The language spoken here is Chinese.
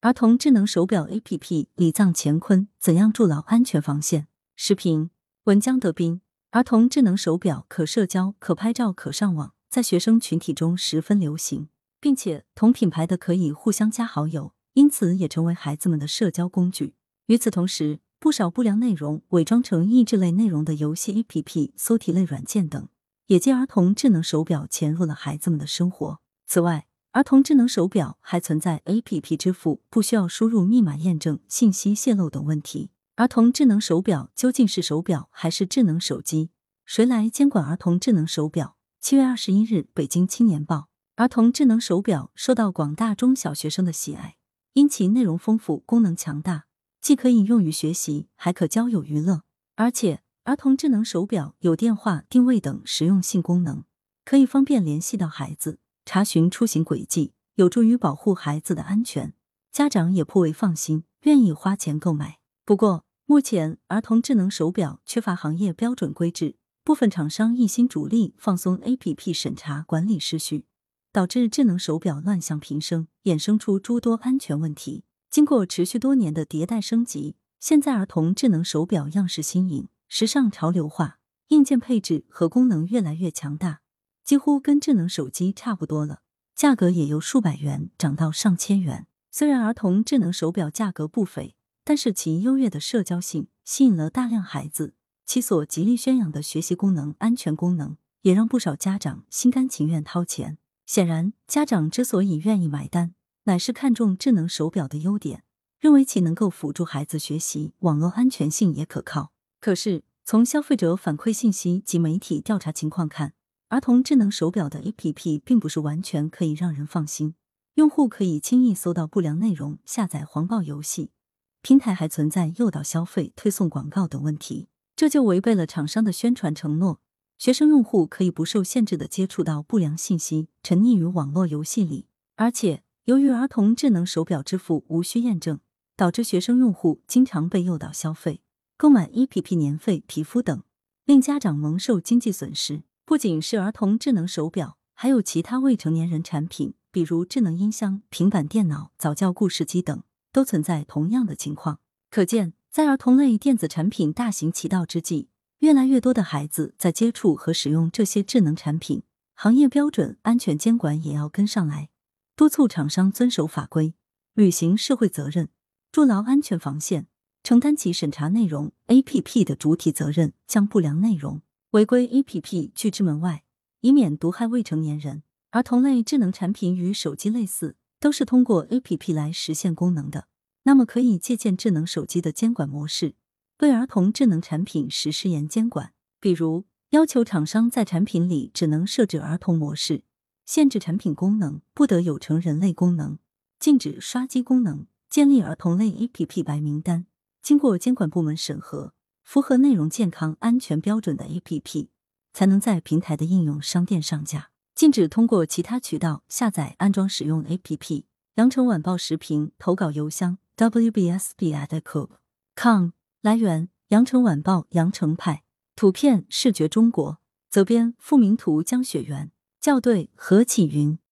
儿童智能手表 APP 李藏乾坤怎样筑牢安全防线？视频文江德斌。儿童智能手表可社交、可拍照、可上网，在学生群体中十分流行，并且同品牌的可以互相加好友，因此也成为孩子们的社交工具。与此同时，不少不良内容伪装成益智类内容的游戏 APP、搜题类软件等，也借儿童智能手表潜入了孩子们的生活。此外，儿童智能手表还存在 A P P 支付不需要输入密码验证、信息泄露等问题。儿童智能手表究竟是手表还是智能手机？谁来监管儿童智能手表？七月二十一日，北京青年报。儿童智能手表受到广大中小学生的喜爱，因其内容丰富、功能强大，既可以用于学习，还可交友娱乐。而且，儿童智能手表有电话、定位等实用性功能，可以方便联系到孩子。查询出行轨迹有助于保护孩子的安全，家长也颇为放心，愿意花钱购买。不过，目前儿童智能手表缺乏行业标准规制，部分厂商一心逐利，放松 APP 审查管理失序，导致智能手表乱象频生，衍生出诸多安全问题。经过持续多年的迭代升级，现在儿童智能手表样式新颖、时尚潮流化，硬件配置和功能越来越强大。几乎跟智能手机差不多了，价格也由数百元涨到上千元。虽然儿童智能手表价格不菲，但是其优越的社交性吸引了大量孩子，其所极力宣扬的学习功能、安全功能，也让不少家长心甘情愿掏钱。显然，家长之所以愿意买单，乃是看重智能手表的优点，认为其能够辅助孩子学习，网络安全性也可靠。可是，从消费者反馈信息及媒体调查情况看，儿童智能手表的 APP 并不是完全可以让人放心，用户可以轻易搜到不良内容、下载黄暴游戏，平台还存在诱导消费、推送广告等问题，这就违背了厂商的宣传承诺。学生用户可以不受限制的接触到不良信息，沉溺于网络游戏里。而且，由于儿童智能手表支付无需验证，导致学生用户经常被诱导消费、购买 APP 年费、皮肤等，令家长蒙受经济损失。不仅是儿童智能手表，还有其他未成年人产品，比如智能音箱、平板电脑、早教故事机等，都存在同样的情况。可见，在儿童类电子产品大行其道之际，越来越多的孩子在接触和使用这些智能产品，行业标准、安全监管也要跟上来，督促厂商遵守法规，履行社会责任，筑牢安全防线，承担起审查内容 APP 的主体责任，将不良内容。违规 A P P 拒之门外，以免毒害未成年人。儿童类智能产品与手机类似，都是通过 A P P 来实现功能的。那么，可以借鉴智能手机的监管模式，对儿童智能产品实施严监管。比如，要求厂商在产品里只能设置儿童模式，限制产品功能不得有成人类功能，禁止刷机功能，建立儿童类 A P P 白名单，经过监管部门审核。符合内容健康安全标准的 APP 才能在平台的应用商店上架，禁止通过其他渠道下载安装使用 APP。羊城晚报时评投稿邮箱：wbsb@com。来源：羊城晚报羊城派。图片：视觉中国。责编：付明图。江雪源。校对：何启云。